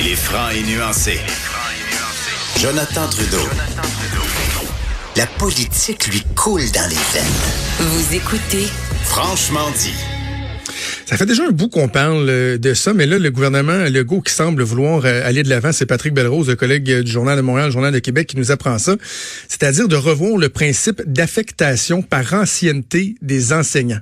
Il est franc et nuancé. Jonathan Trudeau. La politique lui coule dans les veines. Vous écoutez Franchement dit. Ça fait déjà un bout qu'on parle euh, de ça, mais là, le gouvernement Legault qui semble vouloir euh, aller de l'avant, c'est Patrick Belrose, le collègue euh, du Journal de Montréal, Journal de Québec, qui nous apprend ça. C'est-à-dire de revoir le principe d'affectation par ancienneté des enseignants.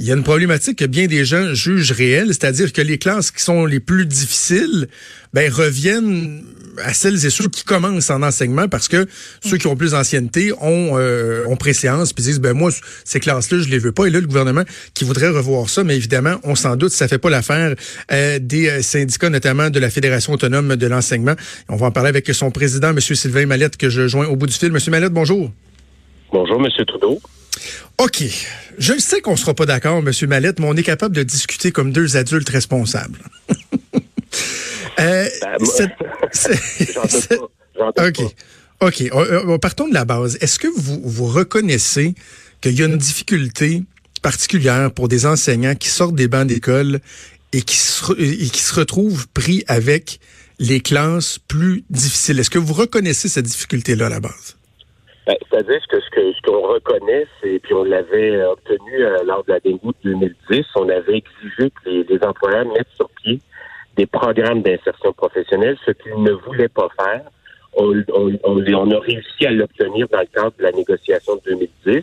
Il y a une problématique que bien des gens jugent réelle, c'est-à-dire que les classes qui sont les plus difficiles ben, reviennent à celles et ceux qui commencent en enseignement parce que ceux qui ont plus d'ancienneté ont, euh, ont préséance puis disent ben moi ces classes-là je les veux pas. Et là le gouvernement qui voudrait revoir ça mais évidemment on s'en doute ça fait pas l'affaire euh, des euh, syndicats notamment de la Fédération autonome de l'enseignement. On va en parler avec son président monsieur Sylvain Mallette que je joins au bout du fil. Monsieur Mallette bonjour. Bonjour monsieur Trudeau OK. Je sais qu'on sera pas d'accord, M. Mallette, mais on est capable de discuter comme deux adultes responsables. euh, OK. OK. partons de la base. Est-ce que vous, vous reconnaissez qu'il y a une difficulté particulière pour des enseignants qui sortent des bancs d'école et qui se, et qui se retrouvent pris avec les classes plus difficiles? Est-ce que vous reconnaissez cette difficulté-là à la base? Ben, C'est-à-dire que ce que ce qu'on reconnaît, c'est puis on l'avait obtenu euh, lors de la dégoût de 2010, on avait exigé que les, les employeurs mettent sur pied des programmes d'insertion professionnelle, ce qu'ils ne voulaient pas faire. On, on, on, on a réussi à l'obtenir dans le cadre de la négociation de 2010,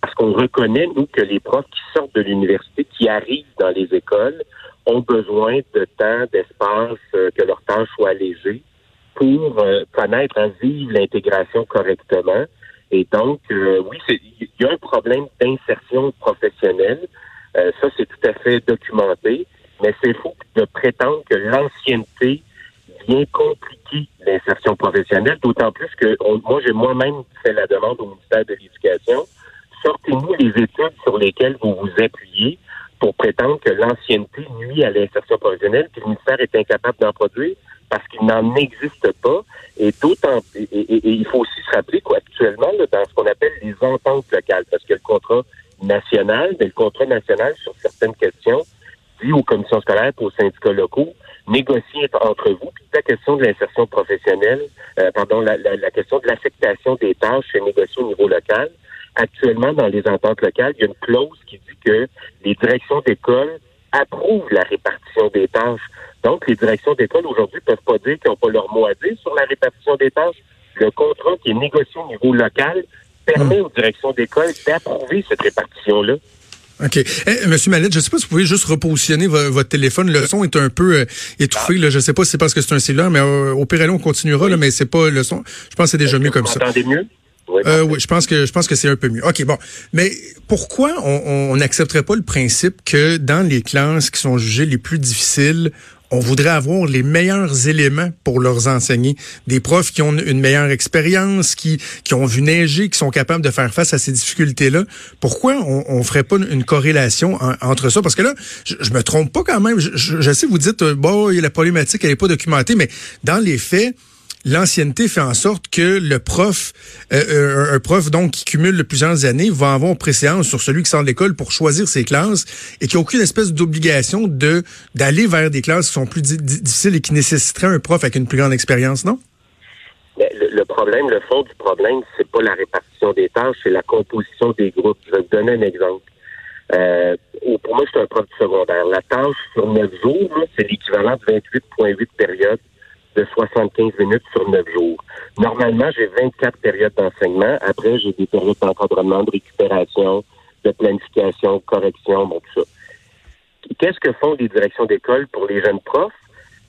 parce qu'on reconnaît, nous, que les profs qui sortent de l'université, qui arrivent dans les écoles, ont besoin de temps, d'espace, euh, que leur tâche soit allégée pour euh, connaître, à vivre l'intégration correctement. Et donc, euh, oui, il y a un problème d'insertion professionnelle. Euh, ça, c'est tout à fait documenté. Mais c'est faux de prétendre que l'ancienneté vient compliquer l'insertion professionnelle, d'autant plus que moi, j'ai moi-même fait la demande au ministère de l'Éducation. Sortez-nous les études sur lesquelles vous vous appuyez pour prétendre que l'ancienneté nuit à l'insertion professionnelle, que le ministère est incapable d'en produire parce qu'il n'en existe pas. Et d'autant, et, il faut aussi se rappeler qu'actuellement, dans ce qu'on appelle les ententes locales, parce que le contrat national, mais le contrat national sur certaines questions dit aux commissions scolaires et aux syndicats locaux, négociez entre vous. Puis la question de l'insertion professionnelle, euh, pardon, la, la, question de l'affectation des tâches est négociée au niveau local. Actuellement, dans les ententes locales, il y a une clause qui dit que les directions d'école approuvent la répartition des tâches. Donc, les directions d'école aujourd'hui peuvent pas dire qu'ils n'ont pas leur mot à dire sur la répartition des tâches. Le contrat qui est négocié au niveau local permet aux directions d'école d'approuver cette répartition-là. OK. Eh, Monsieur Mallette, je ne sais pas si vous pouvez juste repositionner votre téléphone. Le son est un peu euh, étouffé. Là. Je ne sais pas si c'est parce que c'est un cellulaire, mais euh, au pire, on continuera, là, mais c'est pas le son. Je pense que c'est déjà mieux comme ça. Vous entendez mieux? Oui, euh, oui, je pense que je pense que c'est un peu mieux. Ok, bon, mais pourquoi on n'accepterait pas le principe que dans les classes qui sont jugées les plus difficiles, on voudrait avoir les meilleurs éléments pour leur enseigner. Des profs qui ont une meilleure expérience, qui, qui ont vu neiger, qui sont capables de faire face à ces difficultés-là. Pourquoi on, on ferait pas une corrélation entre ça? Parce que là, je, je, me trompe pas quand même. Je, je sais, vous dites, euh, bon, la problématique, elle est pas documentée, mais dans les faits, l'ancienneté fait en sorte que le prof, euh, euh, un prof donc qui cumule plusieurs années, va avoir préséance sur celui qui sort de l'école pour choisir ses classes et qui n'a aucune espèce d'obligation de d'aller vers des classes qui sont plus difficiles et qui nécessiteraient un prof avec une plus grande expérience, non? Le, problème, le fond du problème, c'est pas la répartition des tâches, c'est la composition des groupes. Je vais vous donner un exemple. Euh, pour moi, je suis un prof du secondaire. La tâche sur neuf jours, c'est l'équivalent de 28,8 périodes de 75 minutes sur 9 jours. Normalement, j'ai 24 périodes d'enseignement. Après, j'ai des périodes d'encadrement, de récupération, de planification, de correction, bon, tout ça. Qu'est-ce que font les directions d'école pour les jeunes profs?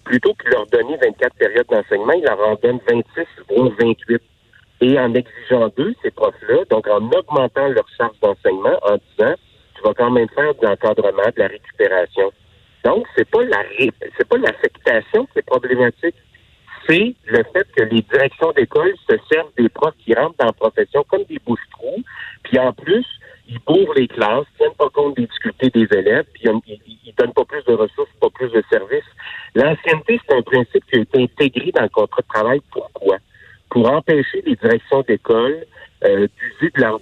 Plutôt que de leur donner 24 périodes d'enseignement, ils leur en donnent 26 ou 28. Et en exigeant d'eux, ces profs-là, donc en augmentant leur charge d'enseignement, en disant, tu vas quand même faire de l'encadrement, de la récupération. Donc, c'est pas la c'est pas l'affectation qui est problématique, le fait que les directions d'école se servent des profs qui rentrent dans la profession comme des bouches-trous, puis en plus, ils bourrent les classes, tiennent pas compte des difficultés des élèves, puis ils, ils donnent pas plus de ressources, pas plus de services. L'ancienneté, c'est un principe qui a été intégré dans le contrat de travail. Pourquoi? Pour empêcher les directions d'école euh, d'user de leur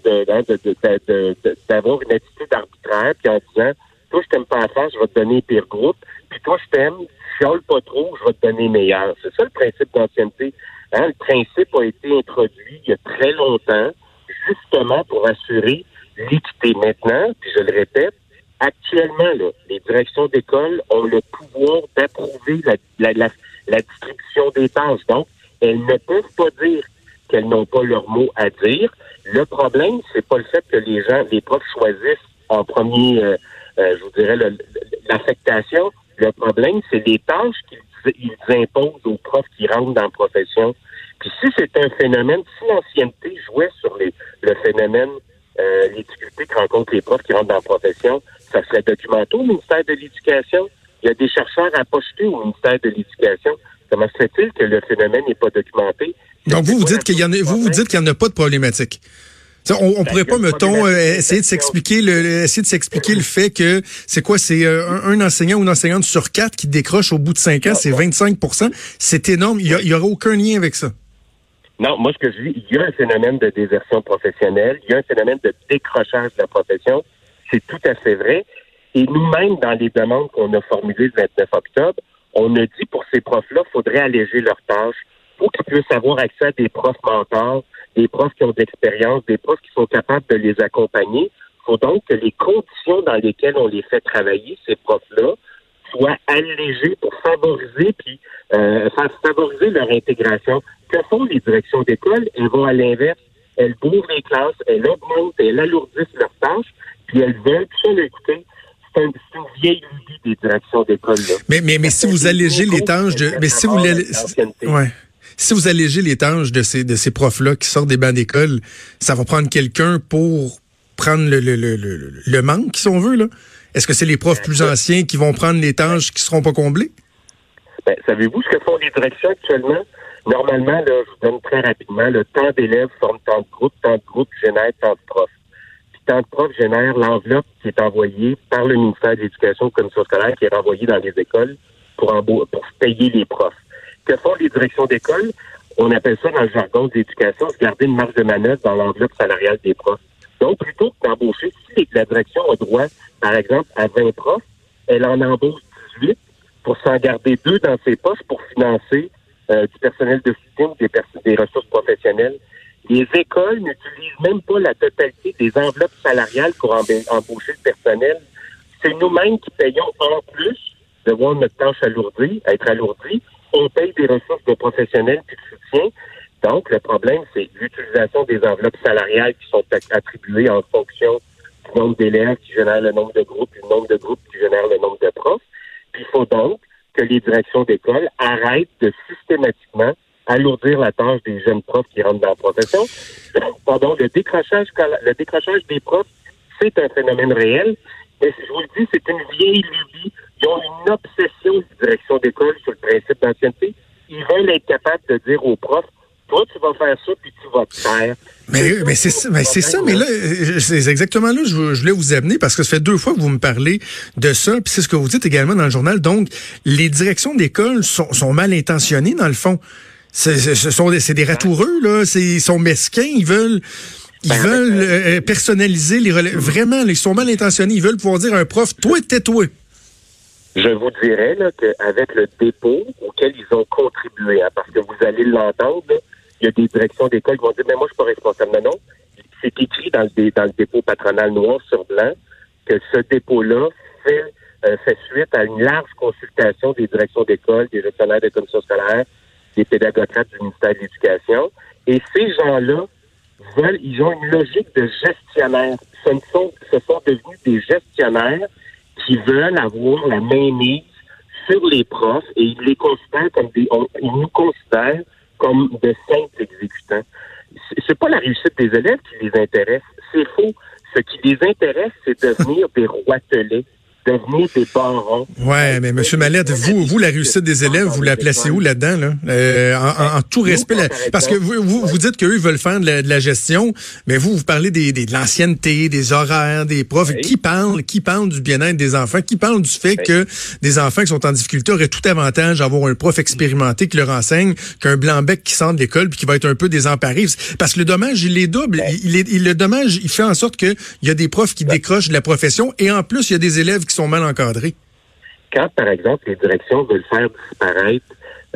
d'avoir une attitude arbitraire, puis en disant toi, je t'aime pas faire, je vais te donner pire groupe. Puis toi, je t'aime, chiale pas trop, je vais te donner meilleur. C'est ça le principe d'ancienneté. Hein? Le principe a été introduit il y a très longtemps, justement pour assurer l'équité. Maintenant, puis je le répète, actuellement, là, les directions d'école ont le pouvoir d'approuver la, la, la, la distribution des tâches. Donc, elles ne peuvent pas dire qu'elles n'ont pas leur mot à dire. Le problème, c'est pas le fait que les gens, les profs choisissent en premier euh, euh, je vous dirais, l'affectation. Le, problème, c'est les tâches qu'ils imposent aux profs qui rentrent dans la profession. Puis si c'est un phénomène, si l'ancienneté jouait sur les, le phénomène, euh, les difficultés que rencontrent les profs qui rentrent dans la profession, ça serait documenté au ministère de l'Éducation. Il y a des chercheurs à pocheter au ministère de l'Éducation. Comment se fait-il que le phénomène n'est pas documenté? Donc vous, vous dites qu'il y en a, vous, vous dites qu'il n'y en a pas de problématique. On, on pourrait pas, mettons, euh, essayer de s'expliquer le, essayer de s'expliquer le fait que c'est quoi, c'est euh, un, enseignant ou une enseignante sur quatre qui décroche au bout de cinq ans, c'est 25% C'est énorme. Il y, aura aucun lien avec ça. Non, moi, ce que je dis, il y a un phénomène de désertion professionnelle, il y a un phénomène de décrochage de la profession. C'est tout à fait vrai. Et nous-mêmes, dans les demandes qu'on a formulées le 29 octobre, on a dit pour ces profs-là, il faudrait alléger leurs tâches pour qu'ils puissent avoir accès à des profs mentors, des profs qui ont de l'expérience, des profs qui sont capables de les accompagner. Il faut donc que les conditions dans lesquelles on les fait travailler, ces profs-là, soient allégées pour favoriser puis euh, favoriser leur intégration. Que font les directions d'école? Elles vont à l'inverse. Elles bourrent les classes, elles augmentent, elles alourdissent leurs tâches, puis elles veulent, puis ça, écoutez, c'est une vieille lubie des directions d'école. Mais, mais, mais si vous allégez les tâches de... Mais si vous... Ouais si vous allégez les tâches de ces, de ces profs-là qui sortent des bancs d'école, ça va prendre quelqu'un pour prendre le, le, le, le, manque, si on veut, là? Est-ce que c'est les profs plus anciens qui vont prendre les tâches qui seront pas comblées? Ben, savez-vous ce que font les directions actuellement? Normalement, là, je vous donne très rapidement, le temps d'élèves forme tant de groupes, tant de groupes génère tant de profs. Puis tant de profs génère l'enveloppe qui est envoyée par le ministère de l'Éducation aux commissions scolaires, qui est renvoyée dans les écoles pour, pour payer les profs que font les directions d'école, on appelle ça dans le jargon d'éducation, se garder une marge de manœuvre dans l'enveloppe salariale des profs. Donc, plutôt que d'embaucher, si la direction a droit, par exemple, à 20 profs, elle en embauche 18 pour s'en garder deux dans ses poches pour financer euh, du personnel de soutien ou des, des ressources professionnelles. Les écoles n'utilisent même pas la totalité des enveloppes salariales pour embaucher le personnel. C'est nous-mêmes qui payons en plus de voir notre tâche alourdie, être alourdie, on paye des ressources de professionnels puis de. Donc, le problème, c'est l'utilisation des enveloppes salariales qui sont attribuées en fonction du nombre d'élèves qui génèrent le nombre de groupes, du nombre de groupes qui génèrent le nombre de profs. Puis, il faut donc que les directions d'école arrêtent de systématiquement alourdir la tâche des jeunes profs qui rentrent dans la profession. Pardon, le décrochage, le décrochage des profs, c'est un phénomène réel. Mais je vous le dis, c'est une vieille lubie ils ont une obsession de direction d'école sur le principe d'ancienneté. Ils veulent être capables de dire aux profs, toi, tu vas faire ça, puis tu vas te faire. Mais, mais c'est ça, mais c'est ça, mais là, c'est exactement là que je, voulais vous amener parce que ça fait deux fois que vous me parlez de ça, puis c'est ce que vous dites également dans le journal. Donc, les directions d'école sont, sont mal intentionnées dans le fond. Ce sont des, c'est des ratoureux là, ils sont mesquins, ils veulent. Ils ben, veulent euh, personnaliser les relais. Vraiment, ils sont mal intentionnés. Ils veulent pouvoir dire à un prof, toi, tais-toi. Je vous dirais qu'avec le dépôt auquel ils ont contribué, hein, parce que vous allez l'entendre, il y a des directions d'école qui vont dire, mais moi, je suis pas responsable. Non, non. C'est écrit dans le, dans le dépôt patronal noir sur blanc que ce dépôt-là fait, euh, fait suite à une large consultation des directions d'école, des gestionnaires de commissions scolaires, des pédagogues du ministère de l'Éducation. Et ces gens-là veulent, ils ont une logique de gestionnaire. Ce sont, ce sont devenus des gestionnaires qui veulent avoir la main mise sur les profs et ils les considèrent comme des, ils nous considèrent comme de simples exécutants. C'est pas la réussite des élèves qui les intéresse, c'est faux. Ce qui les intéresse, c'est devenir des roitelets, devenir des barons. Ouais, mais Monsieur Mallette, vous, vous, la réussite des élèves, vous la placez où là-dedans, là? Euh, en, en, tout respect, là, parce que vous, vous, vous dites qu'eux veulent faire de la, de la, gestion, mais vous, vous parlez des, des de l'ancienneté, des horaires, des profs. Qui parle, qui parle du bien-être des enfants? Qui parle du fait que des enfants qui sont en difficulté auraient tout avantage d'avoir un prof expérimenté qui leur enseigne qu'un blanc-bec qui sort de l'école puis qui va être un peu désemparé? Parce que le dommage, il est double. Il, est, il, le dommage, il fait en sorte qu'il y a des profs qui décrochent de la profession et en plus, il y a des élèves qui sont mal encadrés. Quand, par exemple, les directions veulent faire disparaître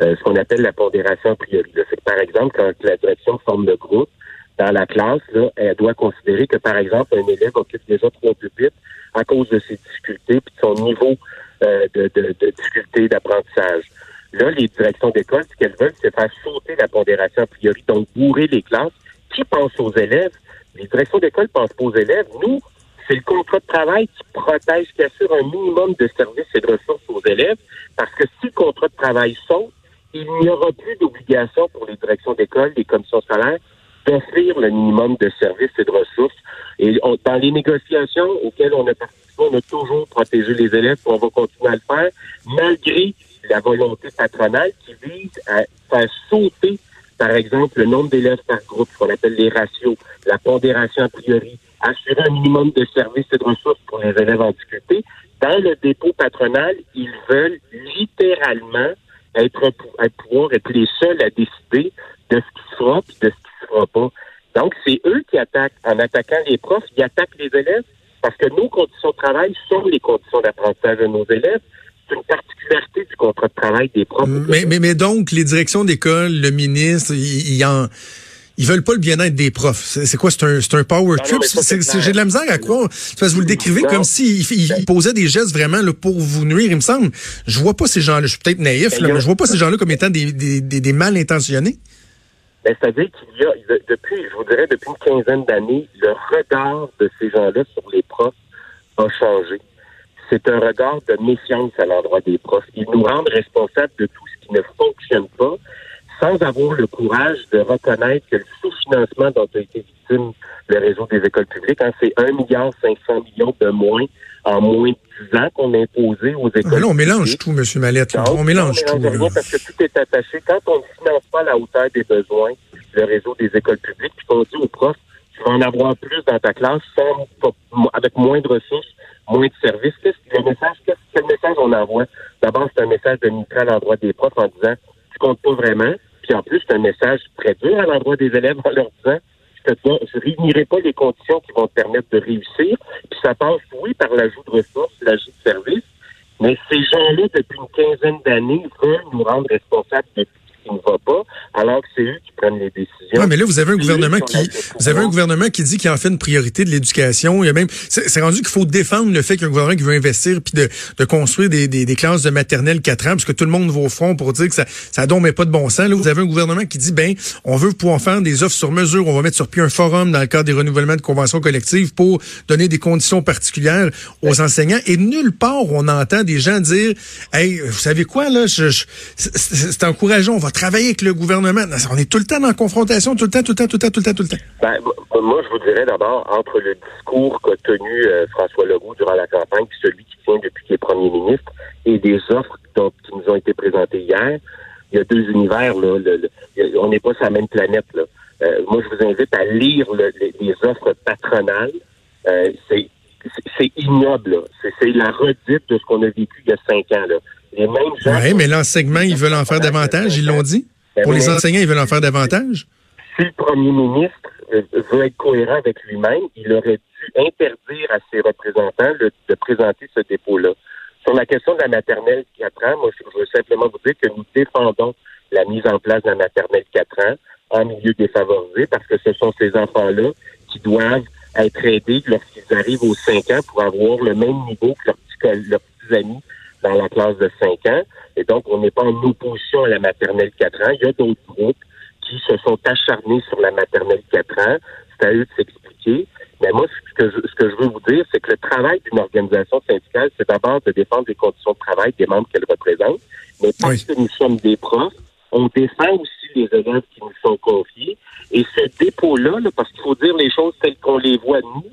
euh, ce qu'on appelle la pondération a priori, c'est que, par exemple, quand la direction forme le groupe, dans la classe, elle doit considérer que, par exemple, un élève occupe déjà trop pupitres à cause de ses difficultés puis de son niveau euh, de, difficulté d'apprentissage. Là, les directions d'école, ce qu'elles veulent, c'est faire sauter la pondération a priori, donc bourrer les classes. Qui pense aux élèves? Les directions d'école pensent pas aux élèves. Nous, c'est le contrat de travail qui protège, qui assure un minimum de services et de ressources aux élèves, parce que si le contrat de travail saute, il n'y aura plus d'obligation pour les directions d'école, les commissions scolaires, d'offrir le minimum de services et de ressources. Et dans les négociations auxquelles on a participé, on a toujours protégé les élèves, et on va continuer à le faire, malgré la volonté patronale qui vise à faire sauter, par exemple, le nombre d'élèves par groupe, ce qu'on appelle les ratios, la pondération a priori, assurer un minimum de services et de ressources pour les élèves en difficulté. Dans le dépôt patronal, ils veulent littéralement être, être pouvoir être les seuls à décider de ce qui se fera et de ce qui se fera pas. Donc, c'est eux qui attaquent. En attaquant les profs, ils attaquent les élèves parce que nos conditions de travail sont les conditions d'apprentissage de nos élèves. C'est une particularité du contrat de travail des profs. Mais, mais, mais donc, les directions d'école, le ministre, il, y en ils veulent pas le bien-être des profs. C'est quoi? C'est un, un power trip? J'ai de la misère à. Parce que vous le décrivez comme s'il il posait des gestes vraiment là, pour vous nuire, il me semble. Je vois pas ces gens-là, je suis peut-être naïf, là, mais je vois pas ces gens-là comme étant des, des, des, mal intentionnés. Ben, C'est-à-dire qu'il y a, depuis, je vous dirais, depuis une quinzaine d'années, le regard de ces gens-là sur les profs a changé. C'est un regard de méfiance à l'endroit des profs. Ils nous rendent responsables de tout ce qui ne fonctionne pas sans avoir le courage de reconnaître que le sous-financement dont a été victime le réseau des écoles publiques, hein, c'est 1,5 milliard millions de moins en moins de 10 ans qu'on a imposé aux écoles. là, on mélange tout, M. Mallette. on mélange tout. parce que tout est attaché. Quand on ne finance pas à la hauteur des besoins, le réseau des écoles publiques, puis qu'on dit aux profs, tu vas en avoir plus dans ta classe sans, avec moins de ressources, moins de services. Qu'est-ce que le message, quel message on envoie? D'abord, c'est un message de nitrat à l'endroit des profs en disant tu comptes pas vraiment. Puis en plus, c'est un message très dur à l'endroit des élèves en leur disant je ne réunirai pas les conditions qui vont te permettre de réussir. Puis ça passe, oui, par l'ajout de ressources, l'ajout de services, mais ces gens-là, depuis une quinzaine d'années, veulent nous rendre responsables de qui ne va pas, alors que c'est eux qui prennent les décisions. Oui, mais là, vous avez un gouvernement qui, vous avez un gouvernement qui dit qu'il en fait une priorité de l'éducation. Il y a même, c'est rendu qu'il faut défendre le fait qu'un gouvernement qui veut investir puis de, de construire des, des, des, classes de maternelle 4 ans, parce que tout le monde va au front pour dire que ça, ça donne pas de bon sens. Là, vous avez un gouvernement qui dit, ben, on veut pouvoir faire des offres sur mesure. On va mettre sur pied un forum dans le cadre des renouvellements de conventions collectives pour donner des conditions particulières aux enseignants. Et nulle part on entend des gens dire, hey, vous savez quoi, là, je, je c'est encourageant, on va travailler avec le gouvernement. On est tout le temps en confrontation, tout le temps, tout le temps, tout le temps, tout le temps, tout le temps. Ben, moi, je vous dirais d'abord, entre le discours qu'a tenu euh, François Legault durant la campagne, puis celui qui tient depuis qu'il est premier ministre, et des offres qui nous ont été présentées hier, il y a deux univers. Là, on n'est pas sur la même planète. Là. Euh, moi, je vous invite à lire les, offres patronales. Euh, c'est c'est ignoble. C'est la redite de ce qu'on a vécu il y a cinq ans. Là. Oui, mais l'enseignement, ils veulent en faire davantage, ils l'ont dit? Pour les enseignants, ils veulent en faire davantage? Si le premier ministre euh, veut être cohérent avec lui-même, il aurait dû interdire à ses représentants de présenter ce dépôt-là. Sur la question de la maternelle 4 ans, moi, je veux simplement vous dire que nous défendons la mise en place de la maternelle 4 ans en milieu défavorisé parce que ce sont ces enfants-là qui doivent être aidés lorsqu'ils arrivent aux 5 ans pour avoir le même niveau que leurs leurs petits amis dans la classe de 5 ans. Et donc, on n'est pas en opposition à la maternelle 4 ans. Il y a d'autres groupes qui se sont acharnés sur la maternelle 4 ans. C'est à eux de s'expliquer. Mais moi, ce que, je, ce que je veux vous dire, c'est que le travail d'une organisation syndicale, c'est d'abord de défendre les conditions de travail des membres qu'elle représente. Mais parce que nous sommes des profs, on défend aussi les élèves qui nous sont confiés. Et ce dépôt-là, là, parce qu'il faut dire les choses telles qu'on les voit nous,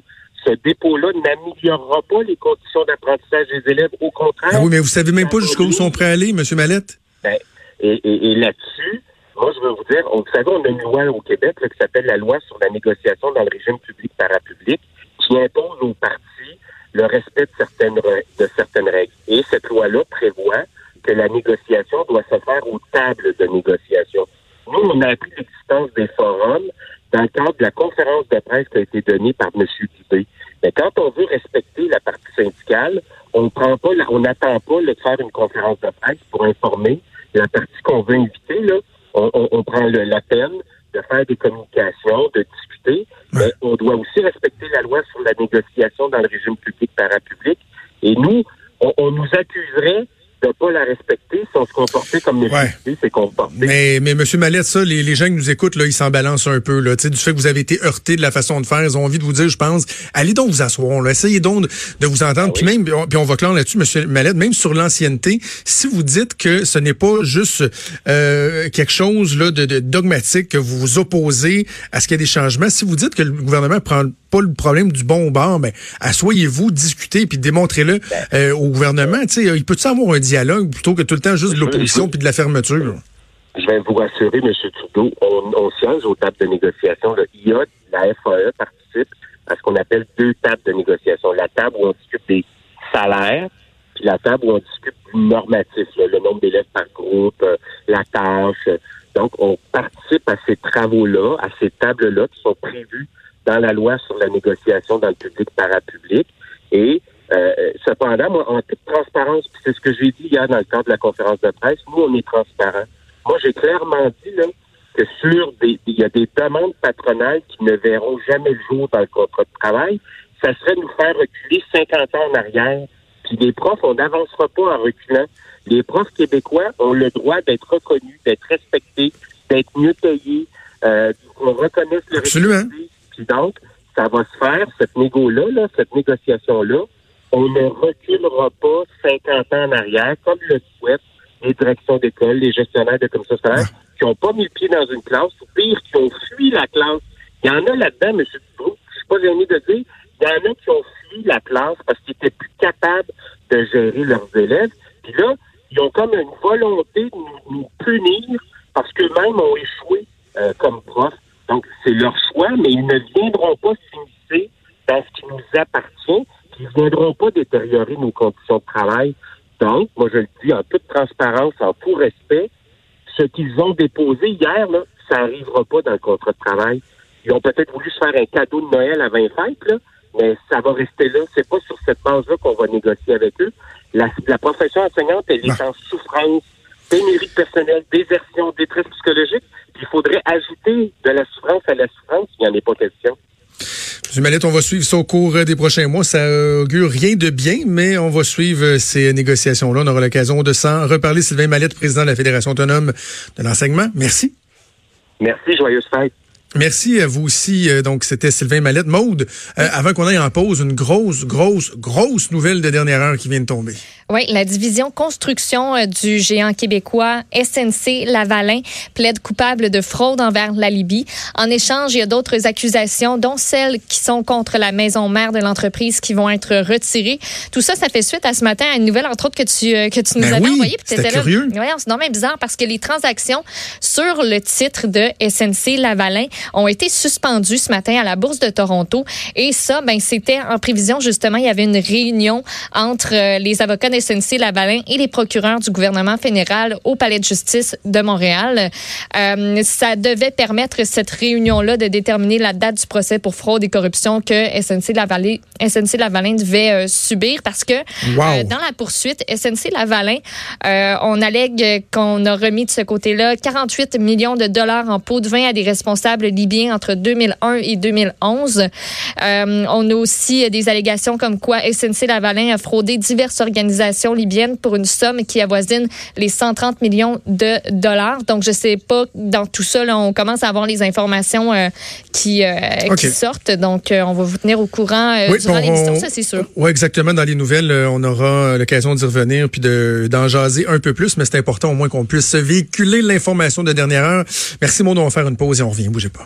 ce dépôt-là n'améliorera pas les conditions d'apprentissage des élèves. Au contraire. Ah oui, mais vous savez même pas jusqu'où ils sont prêts à aller, M. Mallette? Ben, et, et, et là-dessus, moi, je veux vous dire, on, vous savez, on a une loi au Québec là, qui s'appelle la loi sur la négociation dans le régime public-parapublic qui impose aux partis le respect de certaines, de certaines règles. Et cette loi-là prévoit que la négociation doit se faire aux tables de négociation. Nous, on a appris l'existence des forums dans le cadre de la conférence de presse qui a été donnée par M. Dubé. Mais quand on veut respecter la partie syndicale, on prend pas, on n'attend pas de faire une conférence de presse pour informer la partie qu'on veut inviter. Là, on, on, prend le, la peine de faire des communications, de discuter, mais on doit aussi respecter la loi sur la négociation dans le régime public-parapublic. Et nous, on, on nous accuserait de pas la respecter si on se comportait comme nécessité c'est comporter. Mais, mais M. Mallette, ça, les, les gens qui nous écoutent, là, ils s'en balancent un peu. Là, du fait que vous avez été heurté de la façon de faire, ils ont envie de vous dire, je pense, allez donc vous asseoir, là, essayez donc de vous entendre. Ah puis même, puis on va clore là-dessus, M. Mallette, même sur l'ancienneté, si vous dites que ce n'est pas juste euh, quelque chose là, de, de, dogmatique, que vous vous opposez à ce qu'il y ait des changements, si vous dites que le gouvernement prend pas le problème du bon bord, mais ben, asseyez-vous, discutez, puis démontrez-le ben. euh, au gouvernement. sais, il peut-tu avoir un dialogue plutôt que tout le temps juste de l'opposition puis de la fermeture? Je vais vous rassurer, M. Trudeau, on, on siège aux tables de négociation. Le IA, la FAE participe à ce qu'on appelle deux tables de négociation. La table où on discute des salaires, puis la table où on discute du normatif, le nombre d'élèves par groupe, euh, la tâche. Donc, on participe à ces travaux-là, à ces tables-là qui sont prévues dans la loi sur la négociation dans le public parapublic. Et euh, cependant, moi, en toute transparence, puis c'est ce que j'ai dit hier dans le cadre de la conférence de presse, nous, on est transparent. Moi, j'ai clairement dit là, que sur des, il y a des demandes patronales qui ne verront jamais le jour dans le contrat de travail. Ça serait nous faire reculer 50 ans en arrière. Puis les profs, on n'avancera pas en reculant. Les profs québécois ont le droit d'être reconnus, d'être respectés, d'être mieux payés, euh, qu'on reconnaisse le Absolument. Puis donc, ça va se faire, cette négo-là, là, cette négociation-là, on ne reculera pas 50 ans en arrière, comme le souhaitent les directions d'école, les gestionnaires de commissions qui n'ont pas mis le pied dans une classe, ou pire, qui ont fui la classe. Il y en a là-dedans, M. Dubois, je suis pas gêné de dire, il y en a qui ont fui la classe parce qu'ils étaient plus capables de gérer leurs élèves. Puis là, ils ont comme une volonté de nous, punir parce qu'eux-mêmes ont échoué euh, comme profs. Donc, c'est leur mais ils ne viendront pas s'immiscer dans ce qui nous appartient, puis ils ne viendront pas détériorer nos conditions de travail. Donc, moi, je le dis en toute transparence, en tout respect, ce qu'ils ont déposé hier, là, ça n'arrivera pas dans le contrat de travail. Ils ont peut-être voulu se faire un cadeau de Noël à 20 fêtes, là, mais ça va rester là. C'est pas sur cette base-là qu'on va négocier avec eux. La, profession enseignante, elle est en souffrance, pénurie de personnel, désertion, détresse psychologique il faudrait ajouter de la souffrance à la souffrance, il n'y en est pas question. M. Mallette, on va suivre ça au cours des prochains mois. Ça augure rien de bien, mais on va suivre ces négociations-là. On aura l'occasion de s'en reparler. Sylvain Mallette, président de la Fédération autonome de l'enseignement. Merci. Merci, joyeuse fête. Merci à vous aussi. Euh, donc, c'était Sylvain Mallette. Maude, euh, avant qu'on aille en pause, une grosse, grosse, grosse nouvelle de dernière heure qui vient de tomber. Oui, la division construction euh, du géant québécois SNC Lavalin plaide coupable de fraude envers la Libye. En échange, il y a d'autres accusations, dont celles qui sont contre la maison mère de l'entreprise qui vont être retirées. Tout ça, ça fait suite à ce matin à une nouvelle, entre autres, que tu, que tu nous ben avais oui, envoyée. C'était curieux. Oui, c'est normal bizarre parce que les transactions sur le titre de SNC Lavalin ont été suspendues ce matin à la Bourse de Toronto. Et ça, ben, c'était en prévision, justement, il y avait une réunion entre euh, les avocats de SNC Lavalin et les procureurs du gouvernement fédéral au Palais de justice de Montréal. Euh, ça devait permettre cette réunion-là de déterminer la date du procès pour fraude et corruption que SNC Lavalin, SNC Lavalin devait euh, subir parce que euh, dans la poursuite, SNC Lavalin, on allègue qu'on a remis de ce côté-là 48 millions de dollars en pots de vin à des responsables libyens entre 2001 et 2011. on a aussi des allégations comme quoi SNC Lavalin a fraudé diverses organisations libyennes pour une somme qui avoisine les 130 millions de dollars. Donc, je sais pas, dans tout ça, là, on commence à avoir les informations euh, qui, euh, qui sortent. Donc, euh, on va vous tenir au courant oui, durant l'émission, ça, c'est sûr. Oui, exactement. Dans les nouvelles, on aura l'occasion d'y revenir puis d'en jaser un peu plus, mais c'est important au moins qu'on puisse véhiculer l'information de dernière heure. Merci, Maud. On va faire une pause et on revient. Bougez pas.